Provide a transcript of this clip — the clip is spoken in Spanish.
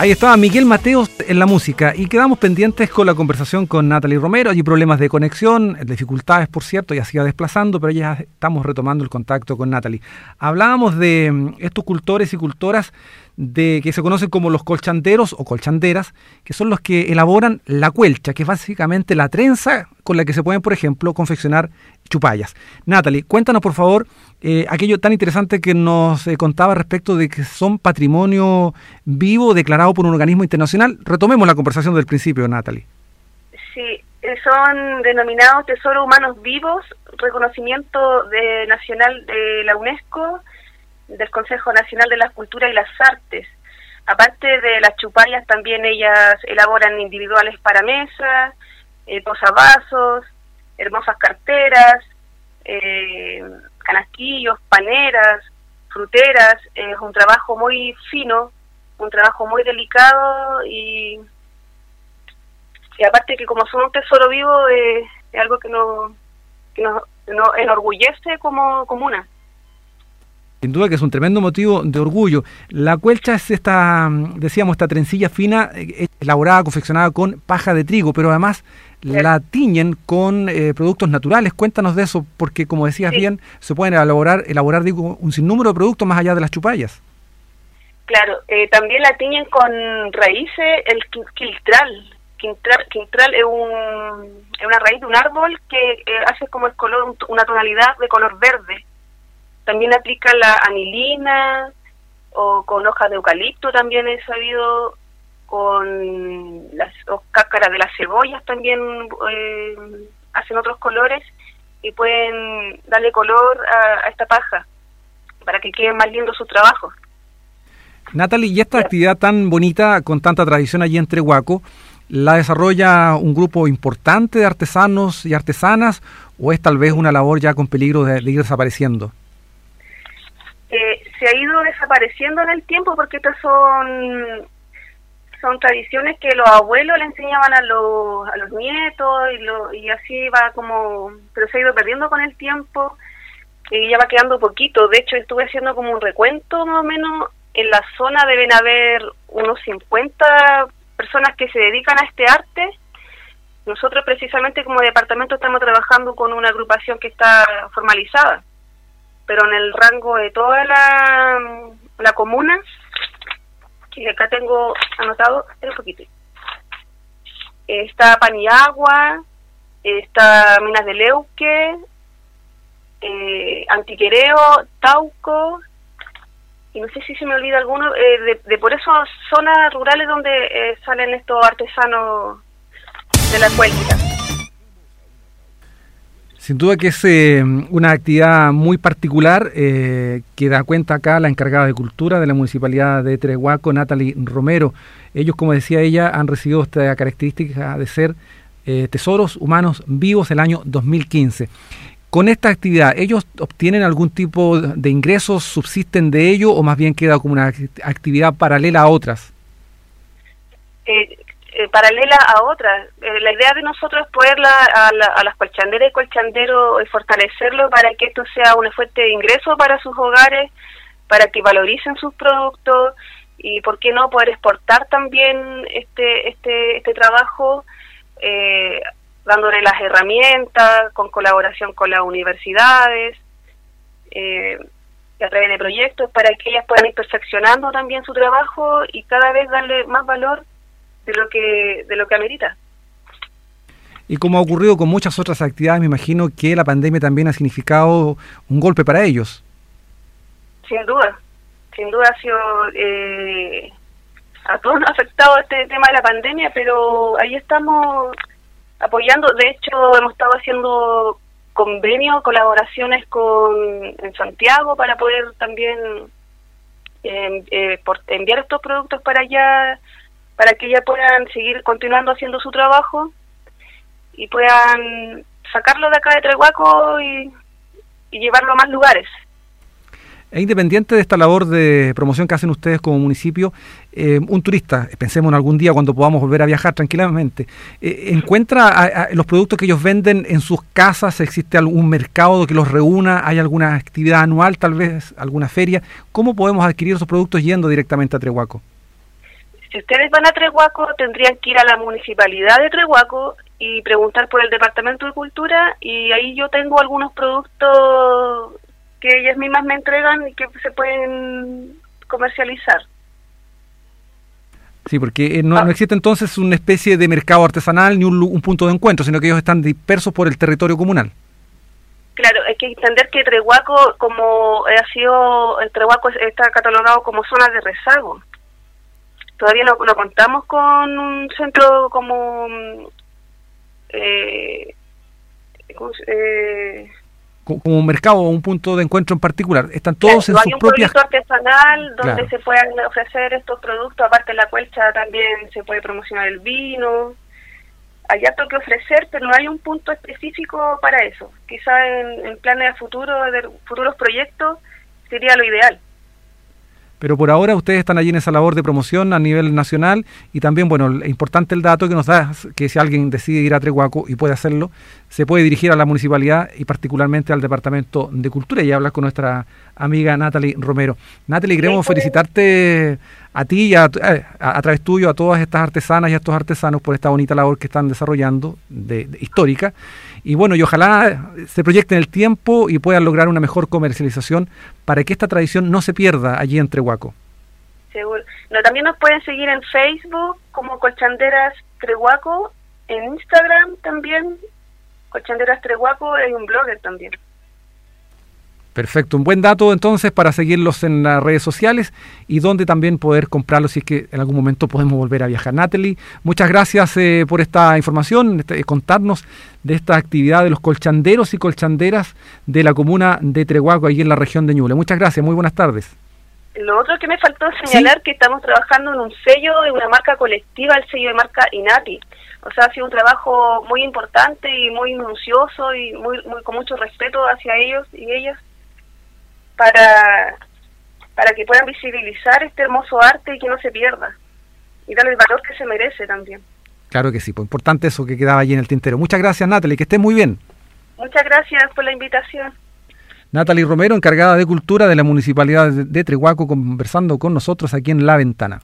Ahí estaba Miguel Mateos en la música y quedamos pendientes con la conversación con Natalie Romero. Hay problemas de conexión, dificultades, por cierto, ya se iba desplazando, pero ya estamos retomando el contacto con Natalie. Hablábamos de mm, estos cultores y cultoras de que se conocen como los colchanderos o colchanderas, que son los que elaboran la cuelcha, que es básicamente la trenza con la que se pueden, por ejemplo, confeccionar chupallas. Natalie, cuéntanos por favor eh, aquello tan interesante que nos eh, contaba respecto de que son patrimonio vivo declarado por un organismo internacional. Retomemos la conversación del principio, Natalie. Sí, eh, son denominados tesoros humanos vivos, reconocimiento de, nacional de la UNESCO del Consejo Nacional de la Cultura y las Artes. Aparte de las chupallas, también ellas elaboran individuales para mesa, eh, posavasos, hermosas carteras, eh, canastillos, paneras, fruteras. Es un trabajo muy fino, un trabajo muy delicado y, y aparte que como son un tesoro vivo, eh, es algo que, no, que nos, nos enorgullece como comuna. Sin duda que es un tremendo motivo de orgullo. La cuelcha es esta, decíamos, esta trencilla fina, eh, elaborada, confeccionada con paja de trigo, pero además la tiñen con eh, productos naturales. Cuéntanos de eso, porque como decías bien, se pueden elaborar, elaborar digo, un sinnúmero de productos más allá de las chupallas. Claro, eh, también la tiñen con raíces, el quiltral. Quiltral, es, un, es una raíz de un árbol que hace como el color, una tonalidad de color verde también aplica la anilina o con hojas de eucalipto también he sabido, con las cáscaras de las cebollas también eh, hacen otros colores y pueden darle color a, esta paja para que quede más lindo su trabajo. Natalie, ¿y esta actividad tan bonita, con tanta tradición allí en Trehuaco, la desarrolla un grupo importante de artesanos y artesanas o es tal vez una labor ya con peligro de ir desapareciendo? Se ha ido desapareciendo en el tiempo porque estas son son tradiciones que los abuelos le enseñaban a los, a los nietos y, lo, y así va como, pero se ha ido perdiendo con el tiempo y ya va quedando poquito. De hecho, estuve haciendo como un recuento más o menos. En la zona deben haber unos 50 personas que se dedican a este arte. Nosotros precisamente como departamento estamos trabajando con una agrupación que está formalizada pero en el rango de toda la, la comuna, que acá tengo anotado, un poquito. Está Paniagua, está Minas de Leuque, eh, Antiquereo, Tauco, y no sé si se me olvida alguno, eh, de, por eso zonas rurales donde eh, salen estos artesanos de la cuenca. Sin duda que es eh, una actividad muy particular eh, que da cuenta acá la encargada de cultura de la municipalidad de Trehuaco, Natalie Romero. Ellos, como decía ella, han recibido esta característica de ser eh, tesoros humanos vivos el año 2015. Con esta actividad, ¿ellos obtienen algún tipo de ingresos, subsisten de ello o más bien queda como una actividad paralela a otras? Eh, paralela a otras. Eh, la idea de nosotros es poder a, las colchanderas y colchanderos fortalecerlo para que esto sea una fuente de ingreso para sus hogares, para que valoricen sus productos y, ¿por qué no?, poder exportar también este, este, este trabajo, eh, dándole las herramientas, con colaboración con las universidades. a través de proyectos para que ellas puedan ir perfeccionando también su trabajo y cada vez darle más valor de lo que de lo que amerita. Y como ha ocurrido con muchas otras actividades, me imagino que la pandemia también ha significado un golpe para ellos. Sin duda, sin duda ha sido eh, a todos nos ha afectado este tema de la pandemia, pero ahí estamos apoyando. De hecho, hemos estado haciendo convenios, colaboraciones con en Santiago para poder también eh, eh, enviar estos productos para allá para que ya puedan seguir continuando haciendo su trabajo y puedan sacarlo de acá de Trehuaco y, llevarlo a más lugares. E independiente de esta labor de promoción que hacen ustedes como municipio, eh, un turista, pensemos en algún día cuando podamos volver a viajar tranquilamente, eh, ¿encuentra los productos que ellos venden en sus casas? ¿Existe algún mercado que los reúna? ¿Hay alguna actividad anual, tal vez alguna feria? ¿Cómo podemos adquirir esos productos yendo directamente a Trehuaco? Si ustedes van a Trehuaco, tendrían que ir a la municipalidad de Trehuaco y preguntar por el Departamento de Cultura y ahí yo tengo algunos productos que ellas mismas me entregan y que se pueden comercializar. Sí, porque eh, no, ah. existe entonces una especie de mercado artesanal ni un, punto de encuentro, sino que ellos están dispersos por el territorio comunal. Claro, hay que entender que Trehuaco, como ha sido, el Trehuaco está catalogado como zona de rezago. Todavía no, no contamos con un centro como eh, eh, como un mercado o un punto de encuentro en particular. Están todos en sus propias... un artesanal donde se puedan ofrecer estos productos. Aparte de la cuelcha también se puede promocionar el vino. Hay harto que ofrecer, pero no hay un punto específico para eso. Quizá en, en planes de futuro, de futuros proyectos, sería lo ideal. Pero por ahora ustedes están allí en esa labor de promoción a nivel nacional y también, bueno, importante el dato que nos da que si alguien decide ir a Trehuaco y puede hacerlo, se puede dirigir a la municipalidad y particularmente al Departamento de Cultura y hablar con nuestra amiga Natalie Romero. Natalie, queremos felicitarte a ti y a, eh, a, través tuyo a todas estas artesanas y a estos artesanos por esta bonita labor que están desarrollando, de, histórica. Y bueno, y ojalá se proyecte en el tiempo y puedan lograr una mejor comercialización para que esta tradición no se pierda allí en Trehuaco. Seguro. No, también nos pueden seguir en Facebook como Colchanderas Trehuaco, en Instagram también, Colchanderas Trehuaco, hay un blogger también. Perfecto, un buen dato entonces para seguirlos en las redes sociales y donde también poder comprarlos si es que en algún momento podemos volver a viajar. Natalie, muchas gracias eh, por esta información, este, contarnos de esta actividad de los colchanderos y colchanderas de la comuna de Trehuaco, ahí en la región de Ñuble. Muchas gracias, muy buenas tardes. Lo otro que me faltó señalar que estamos trabajando en un sello, en una marca colectiva, el sello de marca INATI. O sea, ha sido un trabajo muy importante y muy minucioso y muy, muy con mucho respeto hacia ellos y ellas para, para que puedan visibilizar este hermoso arte y que no se pierda y darle el valor que se merece también. Claro que sí, pues importante eso que quedaba allí en el tintero. Muchas gracias Natalie, que esté muy bien. Muchas gracias por la invitación. Natalie Romero, encargada de Cultura de la Municipalidad de Trehuaco, conversando con nosotros aquí en La Ventana.